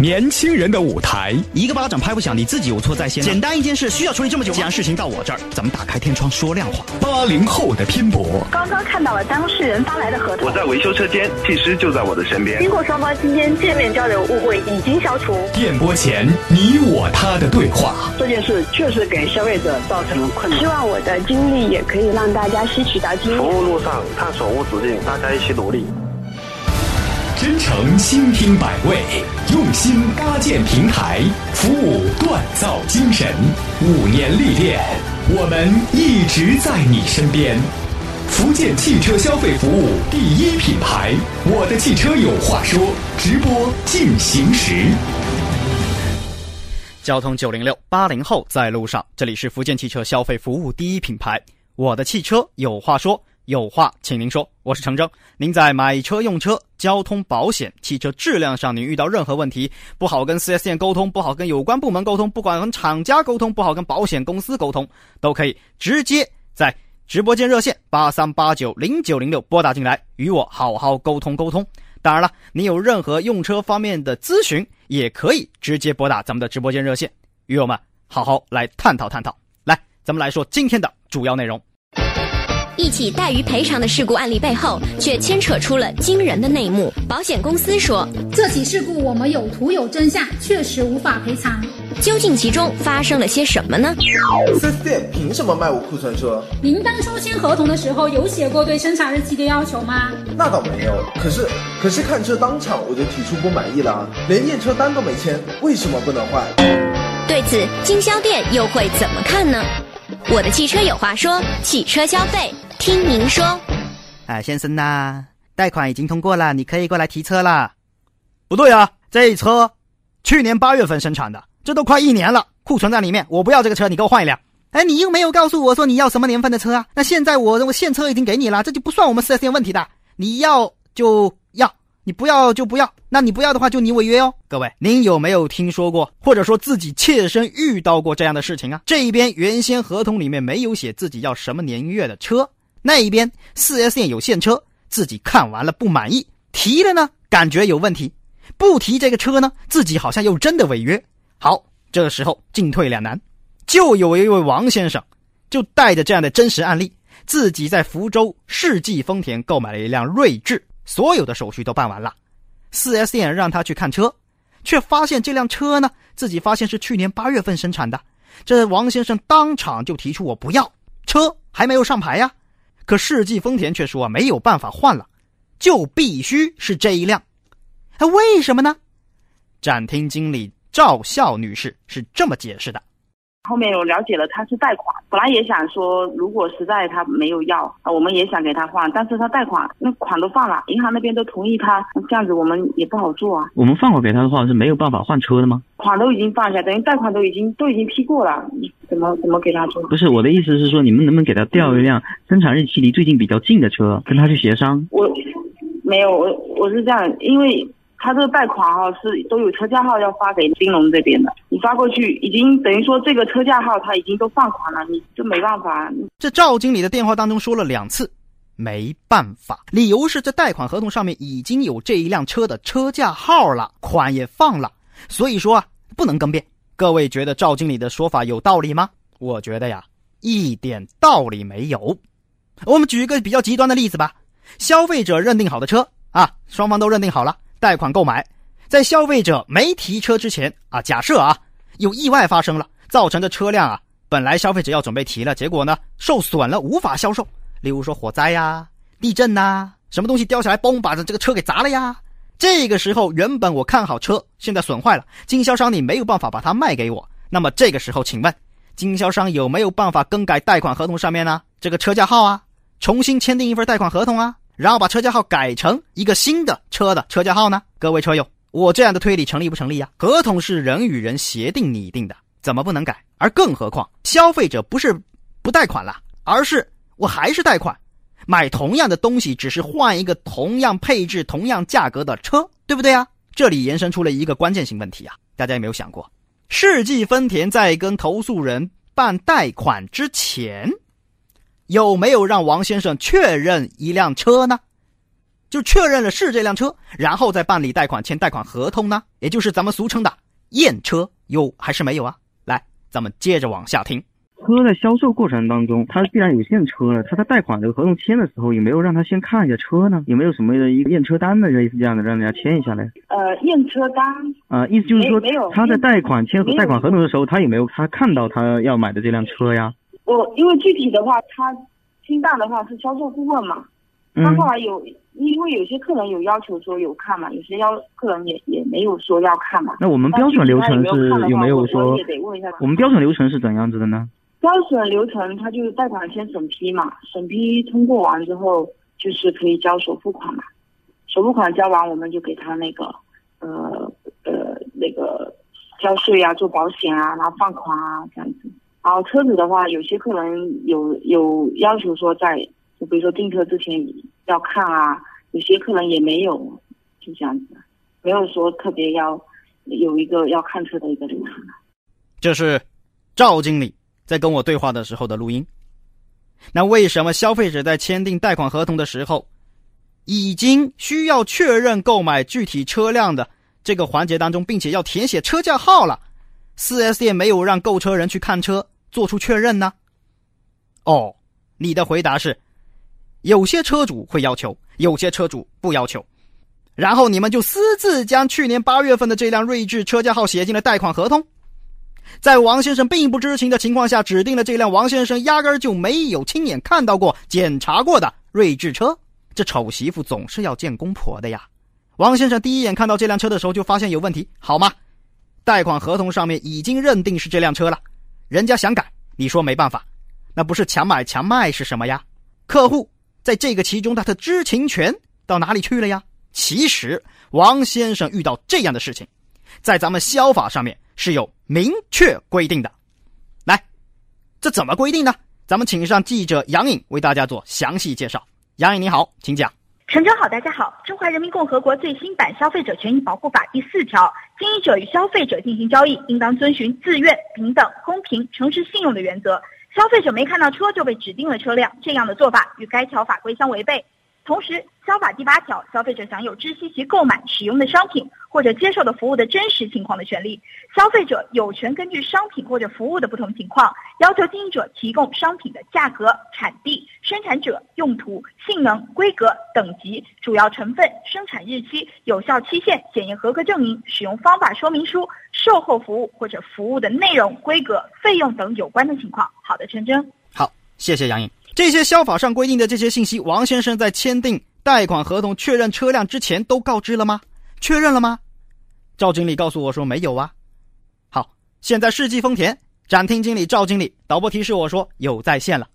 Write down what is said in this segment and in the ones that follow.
年轻人的舞台，一个巴掌拍不响，你自己有错在先。简单一件事需要处理这么久既然事情到我这儿，咱们打开天窗说亮话。八零后的拼搏。刚刚看到了当事人发来的合同。我在维修车间，技师就在我的身边。经过双方今天见面交流，误会已经消除。电波前你我他的对话。这件事确实给消费者造成了困难。希望我的经历也可以让大家吸取到经验。服务路上探索无止境，大家一起努力。真诚倾听百味，用心搭建平台，服务锻造精神。五年历练，我们一直在你身边。福建汽车消费服务第一品牌，我的汽车有话说。直播进行时。交通九零六八零后在路上，这里是福建汽车消费服务第一品牌，我的汽车有话说。有话请您说，我是程铮。您在买车、用车、交通保险、汽车质量上，您遇到任何问题，不好跟四 S 店沟通，不好跟有关部门沟通，不管跟厂家沟通，不好跟保险公司沟通，都可以直接在直播间热线八三八九零九零六拨打进来，与我好好沟通沟通。当然了，您有任何用车方面的咨询，也可以直接拨打咱们的直播间热线，与我们好好来探讨探讨。来，咱们来说今天的主要内容。一起怠于赔偿的事故案例背后，却牵扯出了惊人的内幕。保险公司说，这起事故我们有图有真相，确实无法赔偿。究竟其中发生了些什么呢？四 S 店凭什么卖我库存车？您当初签合同的时候有写过对生产日期的要求吗？那倒没有。可是，可是看车当场我就提出不满意了，连验车单都没签，为什么不能换？对此，经销店又会怎么看呢？我的汽车有话说，汽车消费。听您说，哎，先生呐，贷款已经通过了，你可以过来提车了。不对啊，这车去年八月份生产的，这都快一年了，库存在里面，我不要这个车，你给我换一辆。哎，你又没有告诉我说你要什么年份的车啊？那现在我认为现车已经给你了，这就不算我们四 S 店问题的。你要就，你不要就不要。那你不要的话，就你违约哦。各位，您有没有听说过，或者说自己切身遇到过这样的事情啊？这一边原先合同里面没有写自己要什么年月的车。那一边四 S 店有现车，自己看完了不满意，提了呢，感觉有问题；不提这个车呢，自己好像又真的违约。好，这个时候进退两难，就有一位王先生，就带着这样的真实案例，自己在福州世纪丰田购买了一辆锐志，所有的手续都办完了，四 S 店让他去看车，却发现这辆车呢，自己发现是去年八月份生产的，这王先生当场就提出我不要，车还没有上牌呀。可世纪丰田却说没有办法换了，就必须是这一辆。哎，为什么呢？展厅经理赵笑女士是这么解释的。后面我了解了，他是贷款，本来也想说，如果实在他没有要啊，我们也想给他换，但是他贷款那款都放了，银行那边都同意他，这样子我们也不好做啊。我们放款给他的话是没有办法换车的吗？款都已经放下，等于贷款都已经都已经批过了，怎么怎么给他做？不是我的意思是说，你们能不能给他调一辆生产日期离最近比较近的车，跟他去协商？我没有，我我是这样，因为。他这个贷款哈是都有车架号要发给金融这边的，你发过去已经等于说这个车架号他已经都放款了，你这没办法。这赵经理的电话当中说了两次，没办法，理由是这贷款合同上面已经有这一辆车的车架号了，款也放了，所以说啊不能更变。各位觉得赵经理的说法有道理吗？我觉得呀一点道理没有。我们举一个比较极端的例子吧，消费者认定好的车啊，双方都认定好了。贷款购买，在消费者没提车之前啊，假设啊有意外发生了，造成的车辆啊本来消费者要准备提了，结果呢受损了，无法销售。例如说火灾呀、地震呐，什么东西掉下来，嘣把这这个车给砸了呀。这个时候原本我看好车，现在损坏了，经销商你没有办法把它卖给我。那么这个时候，请问经销商有没有办法更改贷款合同上面呢这个车架号啊，重新签订一份贷款合同啊？然后把车架号改成一个新的车的车架号呢？各位车友，我这样的推理成立不成立呀？合同是人与人协定拟定的，怎么不能改？而更何况消费者不是不贷款了，而是我还是贷款，买同样的东西，只是换一个同样配置、同样价格的车，对不对啊？这里延伸出了一个关键性问题啊！大家有没有想过，世纪丰田在跟投诉人办贷款之前？有没有让王先生确认一辆车呢？就确认了是这辆车，然后再办理贷款、签贷款合同呢？也就是咱们俗称的验车，有还是没有啊？来，咱们接着往下听。车在销售过程当中，他既然有现车了，他在贷款这个合同签的时候，有没有让他先看一下车呢？有没有什么的一个验车单的类似这样的，让人家签一下嘞？呃，验车单啊，意思就是说没没有他在贷款签贷款合同的时候，他有没有他看到他要买的这辆车呀？我因为具体的话，他清单的话是销售顾问嘛，他嗯后来有因为有些客人有要求说有看嘛，有些要客人也也没有说要看嘛。那我们标准流程是有有没有我说也得问一下我们标准流程是怎样子的呢？标准流程，他就是贷款先审批嘛，审批通过完之后，就是可以交首付款嘛。首付款交完，我们就给他那个呃呃那个交税啊、做保险啊，然后放款啊这样子。然后车子的话，有些客人有有要求说在，就比如说订车之前要看啊，有些客人也没有，就这样子，没有说特别要有一个要看车的一个流程。这是赵经理在跟我对话的时候的录音。那为什么消费者在签订贷款合同的时候，已经需要确认购买具体车辆的这个环节当中，并且要填写车架号了，4S 店没有让购车人去看车做出确认呢？哦，你的回答是，有些车主会要求，有些车主不要求。然后你们就私自将去年八月份的这辆锐志车架号写进了贷款合同。在王先生并不知情的情况下，指定了这辆王先生压根就没有亲眼看到过、检查过的锐志车。这丑媳妇总是要见公婆的呀！王先生第一眼看到这辆车的时候就发现有问题，好吗？贷款合同上面已经认定是这辆车了，人家想改，你说没办法，那不是强买强卖是什么呀？客户在这个其中他的知情权到哪里去了呀？其实王先生遇到这样的事情，在咱们消法上面是有明确规定的。来，这怎么规定呢？咱们请上记者杨颖为大家做详细介绍。杨颖你好，请讲。陈真好，大家好。中华人民共和国最新版《消费者权益保护法》第四条，经营者与消费者进行交易，应当遵循自愿、平等、公平、诚实、信用的原则。消费者没看到车就被指定了车辆，这样的做法与该条法规相违背。同时，消法第八条，消费者享有知悉其购买、使用的商品或者接受的服务的真实情况的权利。消费者有权根据商品或者服务的不同情况，要求经营者提供商品的价格、产地、生产者、用途、性能、规格、等级、主要成分、生产日期、有效期限、检验合格证明、使用方法说明书、售后服务或者服务的内容、规格、费用等有关的情况。好的，陈真。好，谢谢杨颖。这些消法上规定的这些信息，王先生在签订贷款合同、确认车辆之前都告知了吗？确认了吗？赵经理告诉我说没有啊。好，现在世纪丰田展厅经理赵经理，导播提示我说有在线了。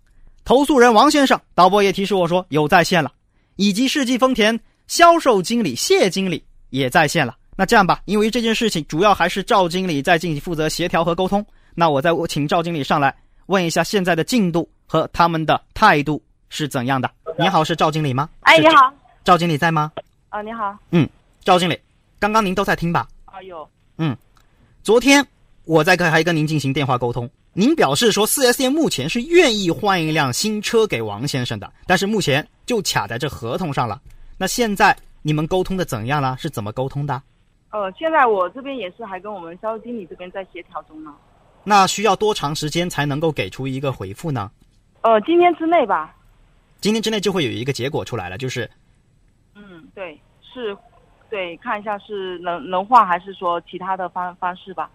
投诉人王先生，导播也提示我说有在线了，以及世纪丰田销售经理谢经理也在线了。那这样吧，因为这件事情主要还是赵经理在进行负责协调和沟通，那我再请赵经理上来问一下现在的进度和他们的态度是怎样的。你好，是赵经理吗？哎，你好，赵经理在吗？啊，你好，嗯，赵经理，刚刚您都在听吧？啊有，嗯，昨天我在跟还跟您进行电话沟通，您表示说四 S 店目前是愿意换一辆新车给王先生的，但是目前就卡在这合同上了。那现在你们沟通的怎样了？是怎么沟通的？呃，现在我这边也是还跟我们销售经理这边在协调中呢。那需要多长时间才能够给出一个回复呢？呃，今天之内吧。今天之内就会有一个结果出来了，就是嗯，对，是，对，看一下是能能换还是说其他的方方式吧。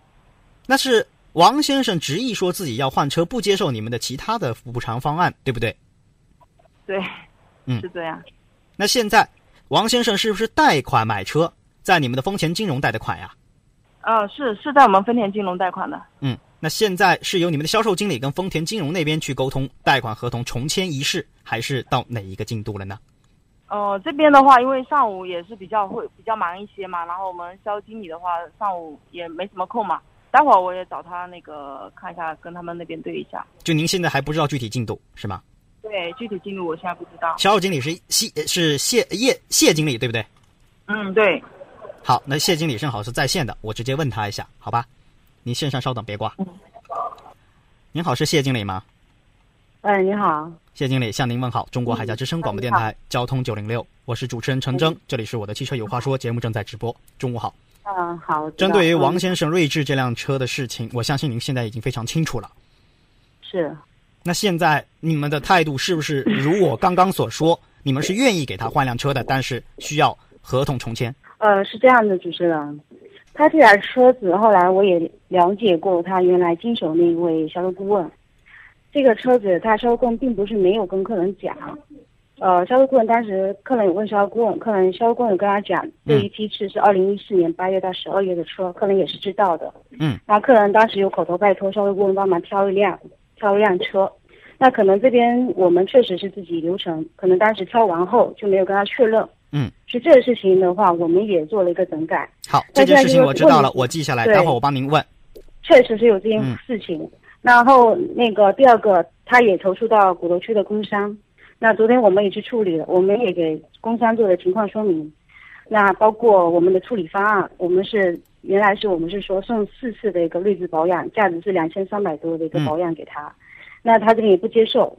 那是王先生执意说自己要换车，不接受你们的其他的补偿方案，对不对？对，嗯是这样。那现在王先生是不是贷款买车，在你们的丰田金融贷的款呀？呃，是是在我们丰田金融贷款的。嗯，那现在是由你们的销售经理跟丰田金融那边去沟通贷款合同重签一事，还是到哪一个进度了呢？呃，这边的话，因为上午也是比较会比较忙一些嘛，然后我们销售经理的话，上午也没什么空嘛。待会儿我也找他那个看一下，跟他们那边对一下。就您现在还不知道具体进度是吗？对，具体进度我现在不知道。销售经理是谢是谢叶谢经理对不对？嗯，对。好，那谢经理正好是在线的，我直接问他一下，好吧？您线上稍等，别挂。您好，是谢经理吗？哎，你好，谢经理向您问好，中国海峡之声广播电台交通九零六，我是主持人陈征，这里是我的汽车有话说节目正在直播。中午好。嗯，好。针对于王先生锐志这辆车的事情，我相信您现在已经非常清楚了。是。那现在你们的态度是不是如我刚刚所说？你们是愿意给他换辆车的，但是需要合同重签？呃，是这样的，主持人，他这辆车子后来我也了解过，他原来经手那一位销售顾问，这个车子他销售顾问并不是没有跟客人讲，呃，销售顾问当时客人有问销售顾问，客人销售顾问有跟他讲，这一批次是二零一四年八月到十二月的车，客人也是知道的。嗯。然后客人当时有口头拜托销售顾问帮忙挑一辆，挑一辆车。那可能这边我们确实是自己流程，可能当时挑完后就没有跟他确认。嗯，是这个事情的话，我们也做了一个整改。好，这件事情我知道了，我记下来，待会儿我帮您问。确实是有这件事情，然后那个第二个，他也投诉到鼓楼区的工商，那昨天我们也去处理了，我们也给工商做了情况说明。那包括我们的处理方案，我们是原来是我们是说送四次的一个睿智保养，价值是两千三百多的一个保养给他。那他这边也不接受，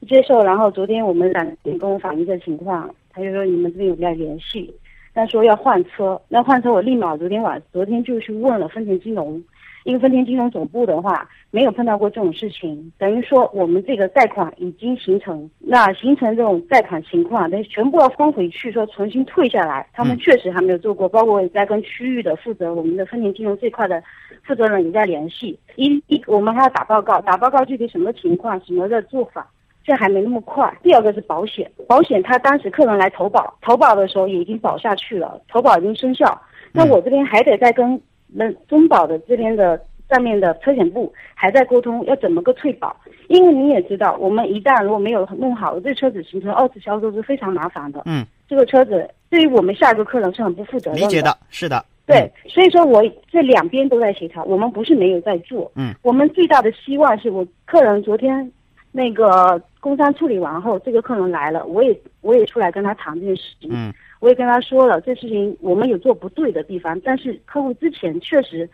不接受。然后昨天我们两也跟我反映这情况，他就说你们这边有在联系，他说要换车。那换车我立马昨天晚昨天就去问了丰田金融，因为丰田金融总部的话没有碰到过这种事情，等于说我们这个贷款已经形成，那形成这种贷款情况，等于全部要封回去，说重新退下来。他们确实还没有做过，包括也在跟区域的负责我们的丰田金融这块的。负责人也在联系，一一我们还要打报告，打报告具体什么情况，什么的做法，这还没那么快。第二个是保险，保险他当时客人来投保，投保的时候也已经保下去了，投保已经生效。那我这边还得再跟那中保的这边的上面的车险部还在沟通，要怎么个退保？因为你也知道，我们一旦如果没有弄好，这车子形成二次销售是非常麻烦的。嗯，这个车子对于我们下一个客人是很不负责任的。理解的，是的。对，所以说我这两边都在协调，我们不是没有在做。嗯，我们最大的希望是我客人昨天那个工商处理完后，这个客人来了，我也我也出来跟他谈这件事情。嗯，我也跟他说了，这事情我们有做不对的地方，但是客户之前确实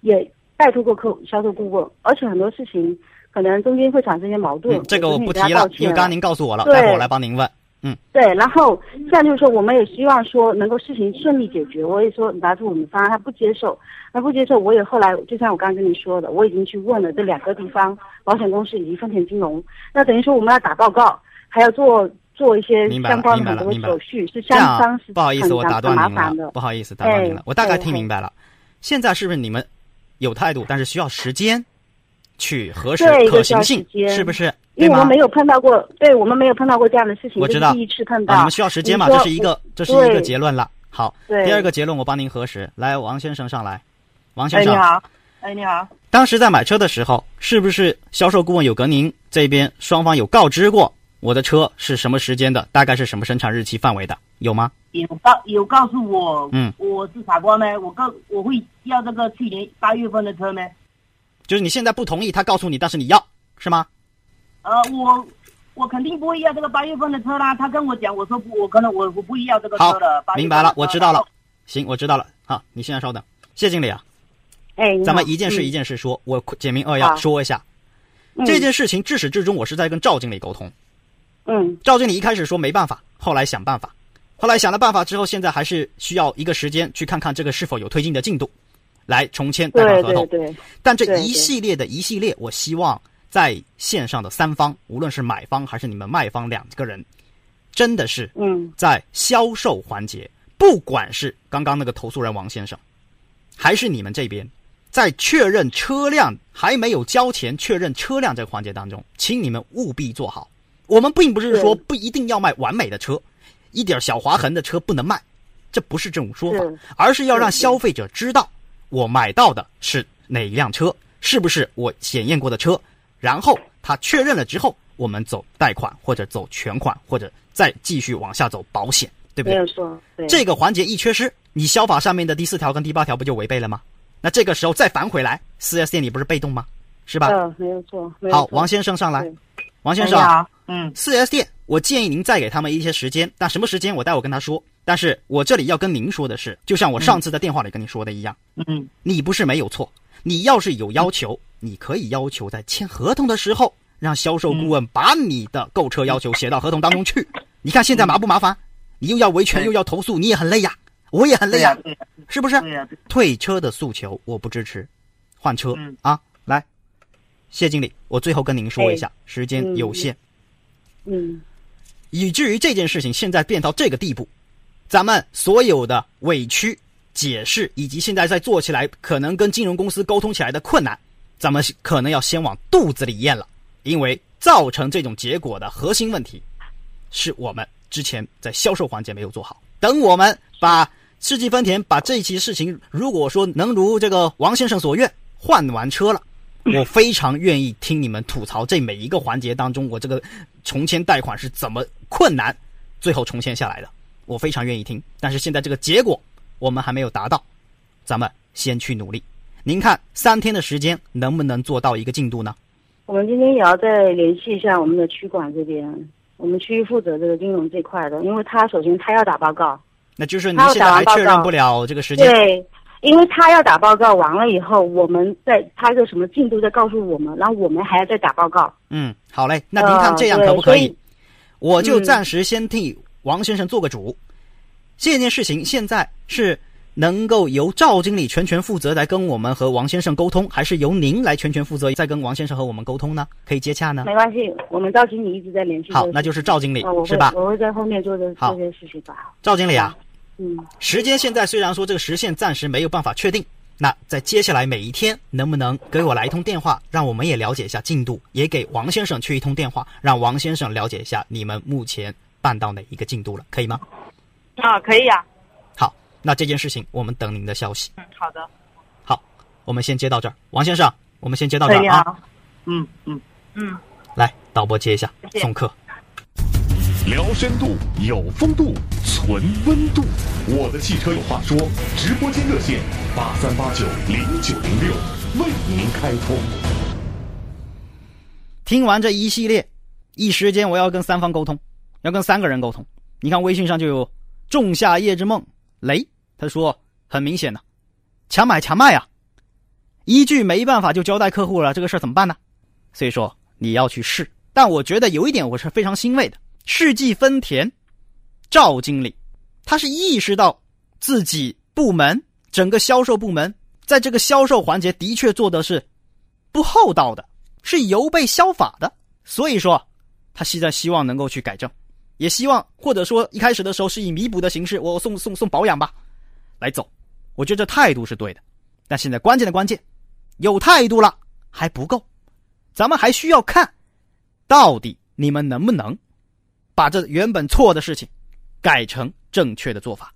也拜托过客户销售顾问，而且很多事情可能中间会产生一些矛盾。这个我不提了，因为刚刚您告诉我了，待会儿我来帮您问。嗯，对，然后这样就是说，我们也希望说能够事情顺利解决。我也说拿出我们方案，他不接受，他不接受，我也后来就像我刚刚跟你说的，我已经去问了这两个地方保险公司以及丰田金融。那等于说我们要打报告，还要做做一些相关的很多手续，是相当是不好意思，我打断您了，不好意思打断您了，我大概听明白了。现在是不是你们有态度，但是需要时间去核实可行性，是不是？因为我们没有碰到过，对我们没有碰到过这样的事情，我知道第一次碰到。你们需要时间嘛？这是一个，这是一个结论了。好，对第二个结论我帮您核实。来，王先生上来，王先生，你好，哎，你好。当时在买车的时候，是不是销售顾问有跟您这边双方有告知过我的车是什么时间的，大概是什么生产日期范围的，有吗？有告有告诉我，嗯，我是傻瓜吗？我告我会要这个去年八月份的车吗？就是你现在不同意，他告诉你，但是你要是吗？呃，我我肯定不会要这个八月份的车啦。他跟我讲，我说不，我可能我我不会要这个车的。明白了，我知道了。行，我知道了。好，你现在稍等，谢经理啊。哎，咱们一件事一件事说，我简明扼要说一下。这件事情至始至终，我是在跟赵经理沟通。嗯。赵经理一开始说没办法，后来想办法，后来想了办法之后，现在还是需要一个时间去看看这个是否有推进的进度，来重签贷款合同。对对对。但这一系列的一系列，我希望。在线上的三方，无论是买方还是你们卖方两个人，真的是嗯，在销售环节，不管是刚刚那个投诉人王先生，还是你们这边，在确认车辆还没有交钱、确认车辆这个环节当中，请你们务必做好。我们并不是说不一定要卖完美的车，一点小划痕的车不能卖，这不是这种说法，而是要让消费者知道我买到的是哪一辆车，是不是我检验过的车。然后他确认了之后，我们走贷款或者走全款，或者再继续往下走保险，对不对？没有错。这个环节一缺失，你消法上面的第四条跟第八条不就违背了吗？那这个时候再反回来，四 S 店你不是被动吗？是吧？嗯，没有错。好，王先生上来。王先生，嗯，四 S 店，我建议您再给他们一些时间。但什么时间，我待会跟他说。但是我这里要跟您说的是，就像我上次在电话里跟你说的一样，嗯，你不是没有错，你要是有要求。你可以要求在签合同的时候让销售顾问把你的购车要求写到合同当中去。你看现在麻不麻烦？你又要维权又要投诉，你也很累呀，我也很累呀，是不是？退车的诉求我不支持，换车啊！来，谢经理，我最后跟您说一下，时间有限。嗯。以至于这件事情现在变到这个地步，咱们所有的委屈、解释，以及现在在做起来可能跟金融公司沟通起来的困难，咱们可能要先往肚子里咽了。因为造成这种结果的核心问题，是我们之前在销售环节没有做好。等我们把世纪丰田把这一期事情，如果说能如这个王先生所愿换完车了。我非常愿意听你们吐槽这每一个环节当中，我这个重签贷款是怎么困难，最后重签下来的，我非常愿意听。但是现在这个结果我们还没有达到，咱们先去努力。您看三天的时间能不能做到一个进度呢？我们今天也要再联系一下我们的区管这边，我们区域负责这个金融这块的，因为他首先他要打报告，那就是您现在还确认不了这个时间。对。因为他要打报告完了以后，我们在他个什么进度再告诉我们，然后我们还要再打报告。嗯，好嘞，那您看这样可不可以？我就暂时先替王先生做个主。这件事情现在是能够由赵经理全权负责来跟我们和王先生沟通，还是由您来全权负责再跟王先生和我们沟通呢？可以接洽呢？没关系，我们赵经理一直在联系。好，那就是赵经理是吧？我会在后面做的这些事情吧。赵经理啊。嗯，时间现在虽然说这个时限暂时没有办法确定，那在接下来每一天能不能给我来一通电话，让我们也了解一下进度，也给王先生去一通电话，让王先生了解一下你们目前办到哪一个进度了，可以吗？啊，可以啊。好，那这件事情我们等您的消息。嗯，好的。好，我们先接到这儿，王先生，我们先接到这儿啊。嗯嗯嗯。来，导播接一下，送客。聊深度，有风度，存温度。我的汽车有话说，直播间热线八三八九零九零六为您开通。听完这一系列，一时间我要跟三方沟通，要跟三个人沟通。你看微信上就有仲夏夜之梦雷，他说很明显的，强买强卖啊，一句没办法就交代客户了，这个事儿怎么办呢？所以说你要去试，但我觉得有一点我是非常欣慰的。世纪丰田赵经理，他是意识到自己部门整个销售部门在这个销售环节的确做的是不厚道的，是有被消法的，所以说他现在希望能够去改正，也希望或者说一开始的时候是以弥补的形式，我送送送保养吧，来走，我觉得这态度是对的，但现在关键的关键，有态度了还不够，咱们还需要看到底你们能不能。把这原本错的事情改成正确的做法，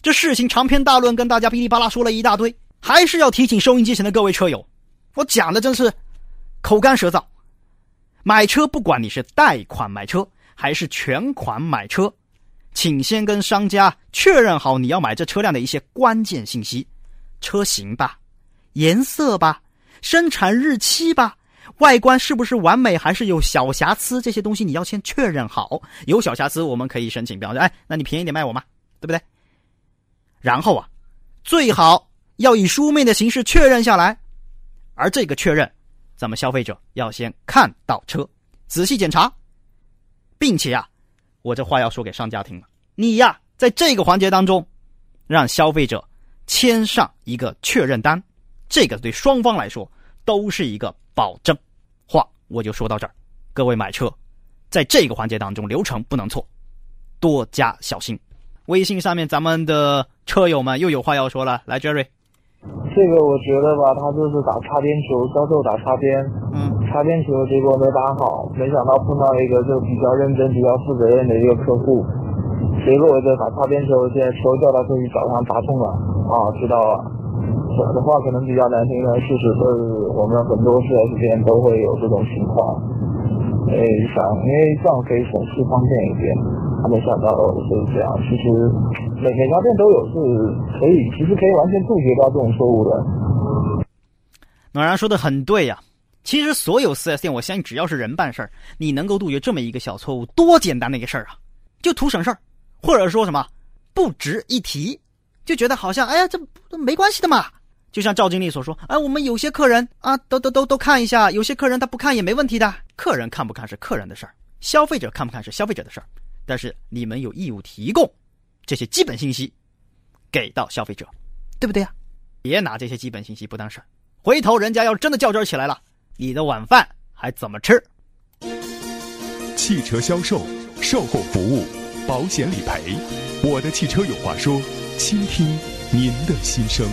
这事情长篇大论跟大家噼里啪啦说了一大堆，还是要提醒收音机前的各位车友，我讲的真是口干舌燥。买车不管你是贷款买车还是全款买车，请先跟商家确认好你要买这车辆的一些关键信息：车型吧、颜色吧、生产日期吧。外观是不是完美，还是有小瑕疵？这些东西你要先确认好。有小瑕疵，我们可以申请，比方说，哎，那你便宜点卖我嘛，对不对？然后啊，最好要以书面的形式确认下来。而这个确认，咱们消费者要先看到车，仔细检查，并且啊，我这话要说给商家听了，你呀，在这个环节当中，让消费者签上一个确认单，这个对双方来说都是一个保证。话我就说到这儿，各位买车，在这个环节当中流程不能错，多加小心。微信上面咱们的车友们又有话要说了，来，Jerry，这个我觉得吧，他就是打擦边球，销售打擦边，嗯，擦边球结果没打好，没想到碰到一个就比较认真、比较负责任的一个客户，结果我就打擦边球，现在球叫他自己找他打通了，啊，知道了。讲的话可能比较难听，但事实是我们很多四 S 店都会有这种情况。诶，想因为这样可以省事方便一点，还没想到是这样。其实每每家店都有，是可以，其实可以完全杜绝掉这种错误的。暖然说的很对呀，其实所有四 S 店，我相信只要是人办事儿，你能够杜绝这么一个小错误，多简单的一个事儿啊，就图省事儿，或者说什么不值一提，就觉得好像哎呀，这没关系的嘛。就像赵经理所说，哎，我们有些客人啊，都都都都看一下，有些客人他不看也没问题的，客人看不看是客人的事儿，消费者看不看是消费者的事儿，但是你们有义务提供这些基本信息给到消费者，对不对呀？别拿这些基本信息不当事儿，回头人家要真的较真起来了，你的晚饭还怎么吃？汽车销售、售后服务、保险理赔，我的汽车有话说，倾听您的心声。